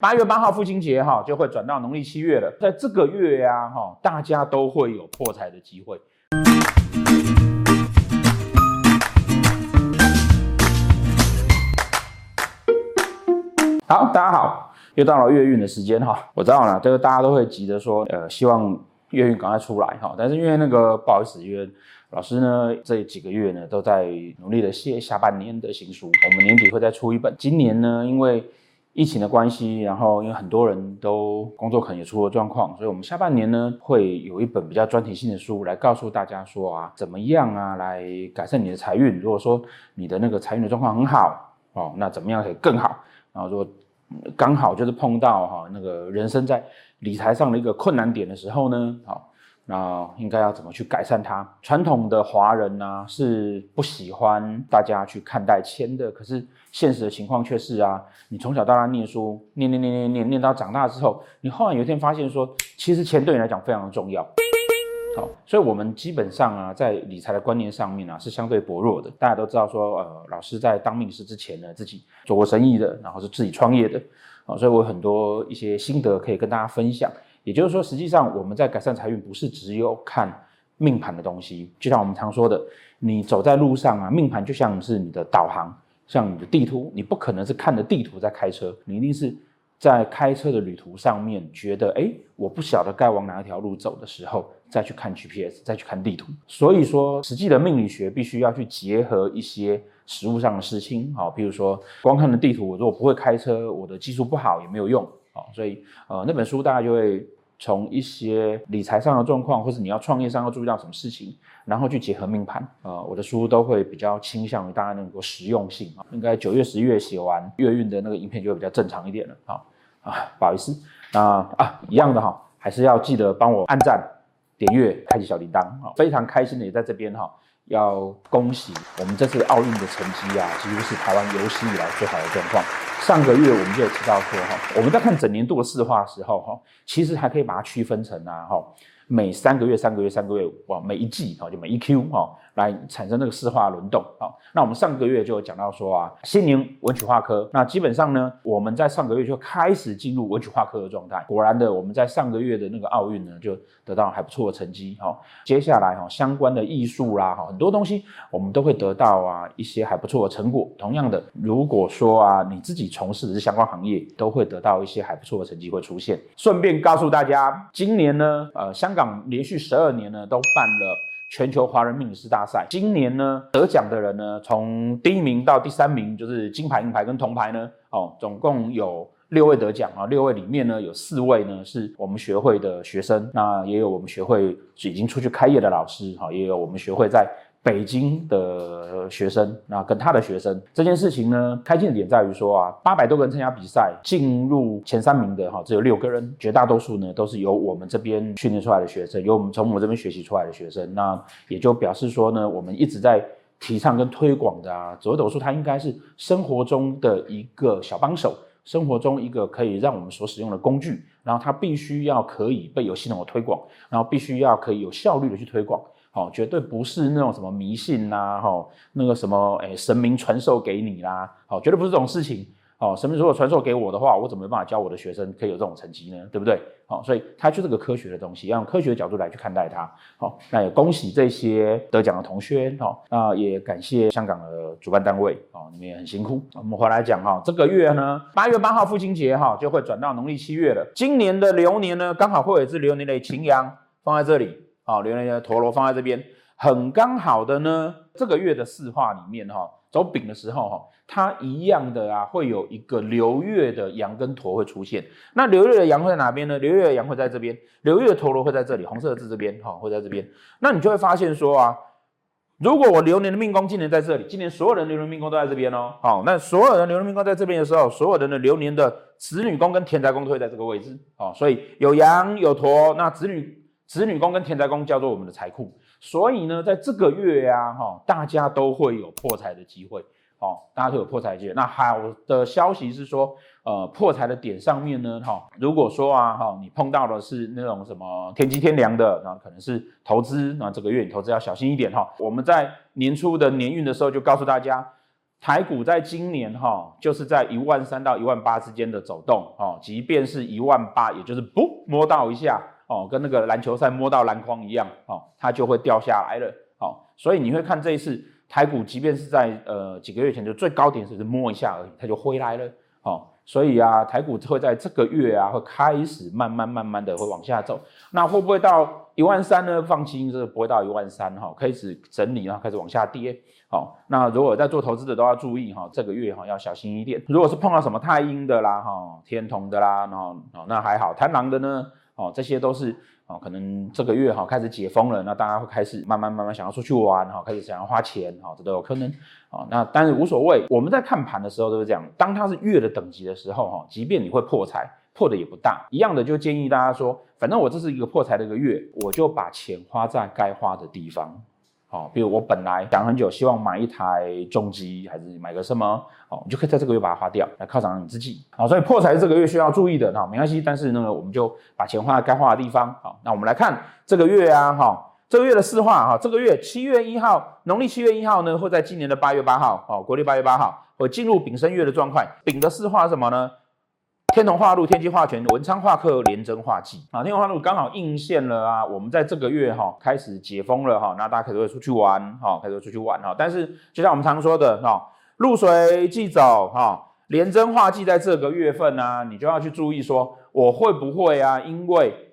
八月八号父亲节哈，就会转到农历七月了。在这个月呀，哈，大家都会有破财的机会。好，大家好，又到了月运的时间哈。我知道了，这个大家都会急着说，呃，希望月运赶快出来哈。但是因为那个不好意思，因为老师呢这几个月呢都在努力的写下半年的新书，我们年底会再出一本。今年呢，因为疫情的关系，然后因为很多人都工作可能也出了状况，所以我们下半年呢会有一本比较专题性的书来告诉大家说啊，怎么样啊来改善你的财运。如果说你的那个财运的状况很好哦，那怎么样可以更好？然后说刚好就是碰到哈那个人生在理财上的一个困难点的时候呢，好。那应该要怎么去改善它？传统的华人呢、是不喜欢大家去看待钱的，可是现实的情况却是啊，你从小到大念书，念念念念念念到长大之后，你后来有一天发现说，其实钱对你来讲非常的重要。好，所以我们基本上啊，在理财的观念上面啊，是相对薄弱的。大家都知道说，呃，老师在当命师之前呢，自己做过生意的，然后是自己创业的，啊，所以我有很多一些心得可以跟大家分享。也就是说，实际上我们在改善财运，不是只有看命盘的东西。就像我们常说的，你走在路上啊，命盘就像是你的导航，像你的地图，你不可能是看着地图在开车，你一定是在开车的旅途上面觉得，哎，我不晓得该往哪一条路走的时候，再去看 GPS，再去看地图。所以说，实际的命理学必须要去结合一些实物上的事情，好，比如说光看的地图，我如果不会开车，我的技术不好也没有用。所以，呃，那本书大概就会从一些理财上的状况，或是你要创业上要注意到什么事情，然后去结合命盘。呃，我的书都会比较倾向于大家能够实用性啊。应该九月、十月写完月运的那个影片就会比较正常一点了。好啊，不好意思，那啊一样的哈，还是要记得帮我按赞、点阅、开启小铃铛啊。非常开心的也在这边哈，要恭喜我们这次奥运的成绩啊，几乎是台湾有史以来最好的状况。上个月我们就有提到说哈，我们在看整年度的四化的时候哈，其实还可以把它区分成啊哈，每三个月、三个月、三个月哇，每一季哈就每一 Q 哈。来产生那个四化轮动，好，那我们上个月就有讲到说啊，新年文曲化科，那基本上呢，我们在上个月就开始进入文曲化科的状态。果然的，我们在上个月的那个奥运呢，就得到还不错的成绩，哈。接下来哈，相关的艺术啦，哈，很多东西我们都会得到啊一些还不错的成果。同样的，如果说啊你自己从事的是相关行业，都会得到一些还不错的成绩会出现。顺便告诉大家，今年呢，呃，香港连续十二年呢都办了。全球华人命理师大赛，今年呢得奖的人呢，从第一名到第三名，就是金牌、银牌跟铜牌呢，哦，总共有六位得奖啊，六位里面呢有四位呢是我们学会的学生，那也有我们学会已经出去开业的老师，哈，也有我们学会在。北京的学生，那跟他的学生这件事情呢，开心的点在于说啊，八百多个人参加比赛，进入前三名的哈，只有六个人，绝大多数呢都是由我们这边训练出来的学生，由我们从我们这边学习出来的学生，那也就表示说呢，我们一直在提倡跟推广的啊，紫微斗数它应该是生活中的一个小帮手，生活中一个可以让我们所使用的工具，然后它必须要可以被有系统的推广，然后必须要可以有效率的去推广。哦，绝对不是那种什么迷信呐，哈，那个什么，诶，神明传授给你啦，好，绝对不是这种事情。哦，神明如果传授给我的话，我怎么没办法教我的学生可以有这种成绩呢？对不对？好，所以它就是个科学的东西，要用科学的角度来去看待它。好，那也恭喜这些得奖的同学，好，那也感谢香港的主办单位，哦，你们也很辛苦。我们回来讲哈，这个月呢，八月八号父亲节哈，就会转到农历七月了。今年的流年呢，刚好会有一只流年的擎羊放在这里。好，流年的陀螺放在这边，很刚好的呢。这个月的四化里面，哈，走丙的时候，哈，它一样的啊，会有一个流月的羊跟陀会出现。那流月的羊会在哪边呢？流月的羊会在这边，流月的陀螺会在这里，红色的字这边，哈，会在这边。那你就会发现说啊，如果我流年的命宫今年在这里，今年所有人流年命宫都在这边哦。好，那所有人流年命宫在这边的时候，所有人的流年的子女宫跟田宅宫都会在这个位置。好，所以有羊有陀，那子女。子女宫跟田宅宫叫做我们的财库，所以呢，在这个月呀，哈，大家都会有破财的机会，哦，大家都有破财机会。那好的消息是说，呃，破财的点上面呢，哈，如果说啊，哈，你碰到的是那种什么天机天良的，那可能是投资，那这个月你投资要小心一点哈。我们在年初的年运的时候就告诉大家，台股在今年哈，就是在一万三到一万八之间的走动哦，即便是一万八，也就是不摸到一下哦，跟那个篮球赛摸到篮筐一样哦，它就会掉下来了哦。所以你会看这一次台股，即便是在呃几个月前就最高点只是摸一下而已，它就回来了哦。所以啊，台股会在这个月啊，会开始慢慢慢慢的会往下走。那会不会到一万三呢？放心，这不会到一万三哈，开始整理，然后开始往下跌。好，那如果在做投资的都要注意哈，这个月哈要小心一点。如果是碰到什么太阴的啦，哈，天同的啦，然后那还好，贪狼的呢，哦，这些都是哦，可能这个月哈开始解封了，那大家会开始慢慢慢慢想要出去玩哈，开始想要花钱哈，这都有可能。哦，那但是无所谓，我们在看盘的时候都是这样，当它是月的等级的时候哈，即便你会破财，破的也不大，一样的就建议大家说，反正我这是一个破财的一个月，我就把钱花在该花的地方。好，比如我本来想很久，希望买一台重机，还是买个什么？哦，你就可以在这个月把它花掉，来犒赏你自己。好，所以破财是这个月需要注意的，那没关系。但是呢，我们就把钱花在该花的地方。好，那我们来看这个月啊，哈，这个月的四化哈，这个月七月一号，农历七月一号呢，会在今年的八月八号，哦，国历八月八号，会进入丙申月的状况。丙的四化是什么呢？天同化禄，天机化权，文昌化克，廉贞化忌啊。天同化禄刚好应现了啊。我们在这个月哈开始解封了哈，那大家可能会出去玩哈，开始出去玩哈。但是就像我们常说的哈，露水忌走哈，廉贞化忌在这个月份呢、你就要去注意说，我会不会啊，因为。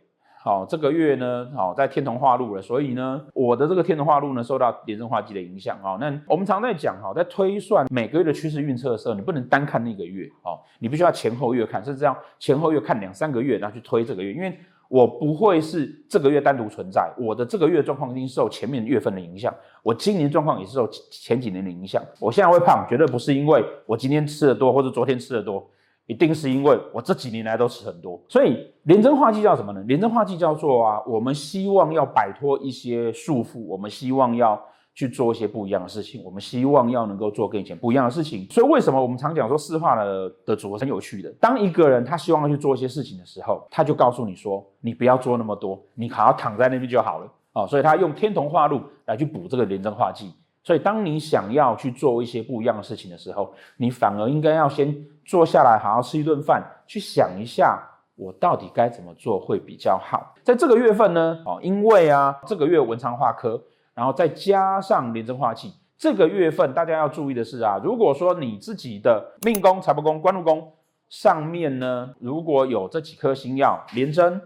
好，这个月呢，好在天同化禄了，所以呢，我的这个天同化禄呢，受到廉贞化忌的影响。好，那我们常在讲，哈，在推算每个月的趋势运测的时候，你不能单看那个月，哦，你必须要前后月看，甚至这样前后月看两三个月，然后去推这个月，因为我不会是这个月单独存在，我的这个月状况一定受前面月份的影响，我今年状况也是受前几年的影响。我现在会胖，绝对不是因为我今天吃的多，或者昨天吃的多。一定是因为我这几年来都吃很多，所以廉贞化忌叫什么呢？廉贞化忌叫做啊，我们希望要摆脱一些束缚，我们希望要去做一些不一样的事情，我们希望要能够做跟以前不一样的事情。所以为什么我们常讲说四化的的组合很有趣的？当一个人他希望要去做一些事情的时候，他就告诉你说，你不要做那么多，你好好躺在那边就好了哦。所以他用天同化禄来去补这个廉贞化忌。所以，当你想要去做一些不一样的事情的时候，你反而应该要先坐下来，好好吃一顿饭，去想一下我到底该怎么做会比较好。在这个月份呢，哦，因为啊，这个月文昌化科，然后再加上廉贞化忌，这个月份大家要注意的是啊，如果说你自己的命宫、财帛宫、官禄宫上面呢，如果有这几颗星耀，廉贞、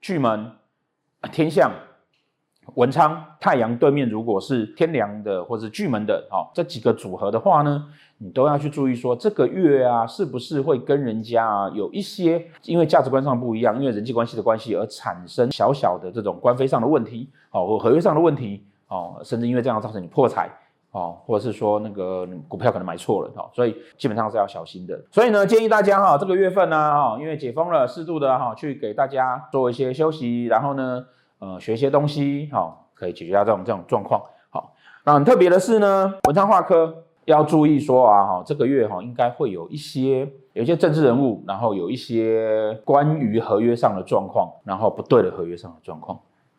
巨门、天象。文昌太阳对面如果是天梁的或者是巨门的，哦，这几个组合的话呢，你都要去注意说这个月啊，是不是会跟人家啊有一些因为价值观上不一样，因为人际关系的关系而产生小小的这种官非上的问题，哦，或合约上的问题，哦，甚至因为这样造成你破财，哦，或者是说那个股票可能买错了，哦，所以基本上是要小心的。所以呢，建议大家哈，这个月份呢，哈，因为解封了，适度的哈，去给大家做一些休息，然后呢。呃，学一些东西，好、可以解决掉这种这种状况。好、那很特别的是呢，文昌化科要注意说啊，哈、这个月哈、哦，应该会有一些有一些政治人物，然后有一些关于合约上的状况，然后不对的合约上的状况，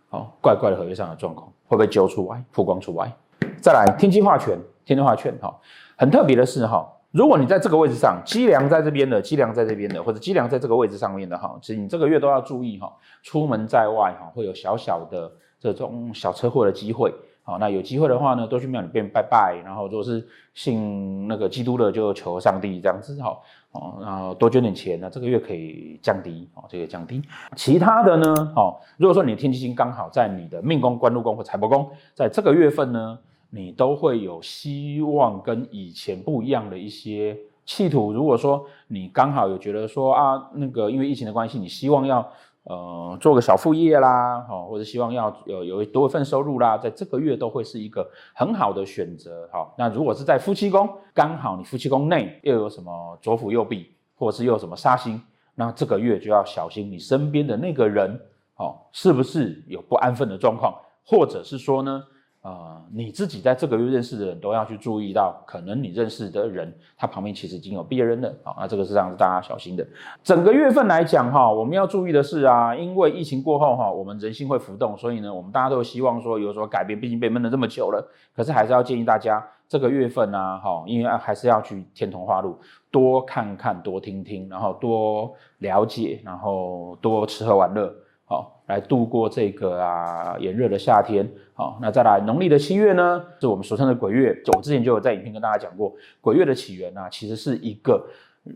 好、怪怪的合约上的状况，会不会揪出来、曝光出来？再来，天机化权，天机化权，哈、很特别的是哈。如果你在这个位置上，机梁在这边的，机梁在这边的，或者机梁在这个位置上面的哈，其实你这个月都要注意哈，出门在外哈，会有小小的这种小车祸的机会。好，那有机会的话呢，多去庙里边拜拜，然后如果是信那个基督的，就求上帝这样子哈，哦，然后多捐点钱，那这个月可以降低哦，这个降低。其他的呢，哦，如果说你的天机星刚好在你的命宫、官禄宫或财帛宫，在这个月份呢。你都会有希望跟以前不一样的一些企图。如果说你刚好有觉得说啊，那个因为疫情的关系，你希望要呃做个小副业啦，哦，或者希望要有有多一份收入啦，在这个月都会是一个很好的选择。好，那如果是在夫妻宫，刚好你夫妻宫内又有什么左辅右弼，或者是又有什么煞星，那这个月就要小心你身边的那个人，哦，是不是有不安分的状况，或者是说呢？呃，你自己在这个月认识的人都要去注意到，可能你认识的人他旁边其实已经有别人了，好，那这个是让大家小心的。整个月份来讲哈，我们要注意的是啊，因为疫情过后哈，我们人心会浮动，所以呢，我们大家都希望说有所改变，毕竟被闷了这么久了。可是还是要建议大家，这个月份啊，哈，因为还是要去天童话路，多看看，多听听，然后多了解，然后多吃喝玩乐。好，来度过这个啊炎热的夏天。好，那再来农历的七月呢，是我们俗称的鬼月。就我之前就有在影片跟大家讲过，鬼月的起源啊，其实是一个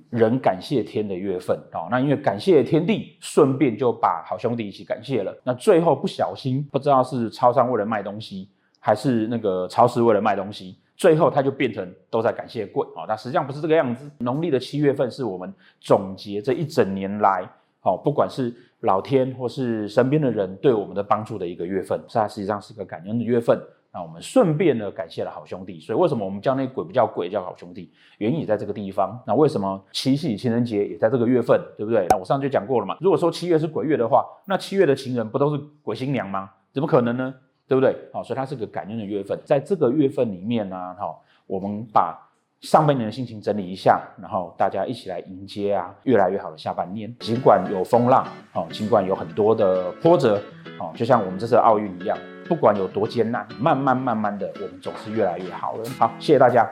人感谢天的月份。好，那因为感谢天地，顺便就把好兄弟一起感谢了。那最后不小心，不知道是超商为了卖东西，还是那个超市为了卖东西，最后它就变成都在感谢鬼。哦，那实际上不是这个样子。农历的七月份是我们总结这一整年来，好，不管是老天或是身边的人对我们的帮助的一个月份，它实际上是个感恩的月份。那我们顺便呢感谢了好兄弟，所以为什么我们叫那鬼不叫鬼，叫好兄弟？原因也在这个地方。那为什么七夕情人节也在这个月份，对不对？那我上次就讲过了嘛。如果说七月是鬼月的话，那七月的情人不都是鬼新娘吗？怎么可能呢？对不对？好，所以它是个感恩的月份。在这个月份里面呢，哈，我们把。上半年的心情整理一下，然后大家一起来迎接啊，越来越好的下半年。尽管有风浪，哦，尽管有很多的波折，哦，就像我们这次奥运一样，不管有多艰难，慢慢慢慢的，我们总是越来越好了。好，谢谢大家。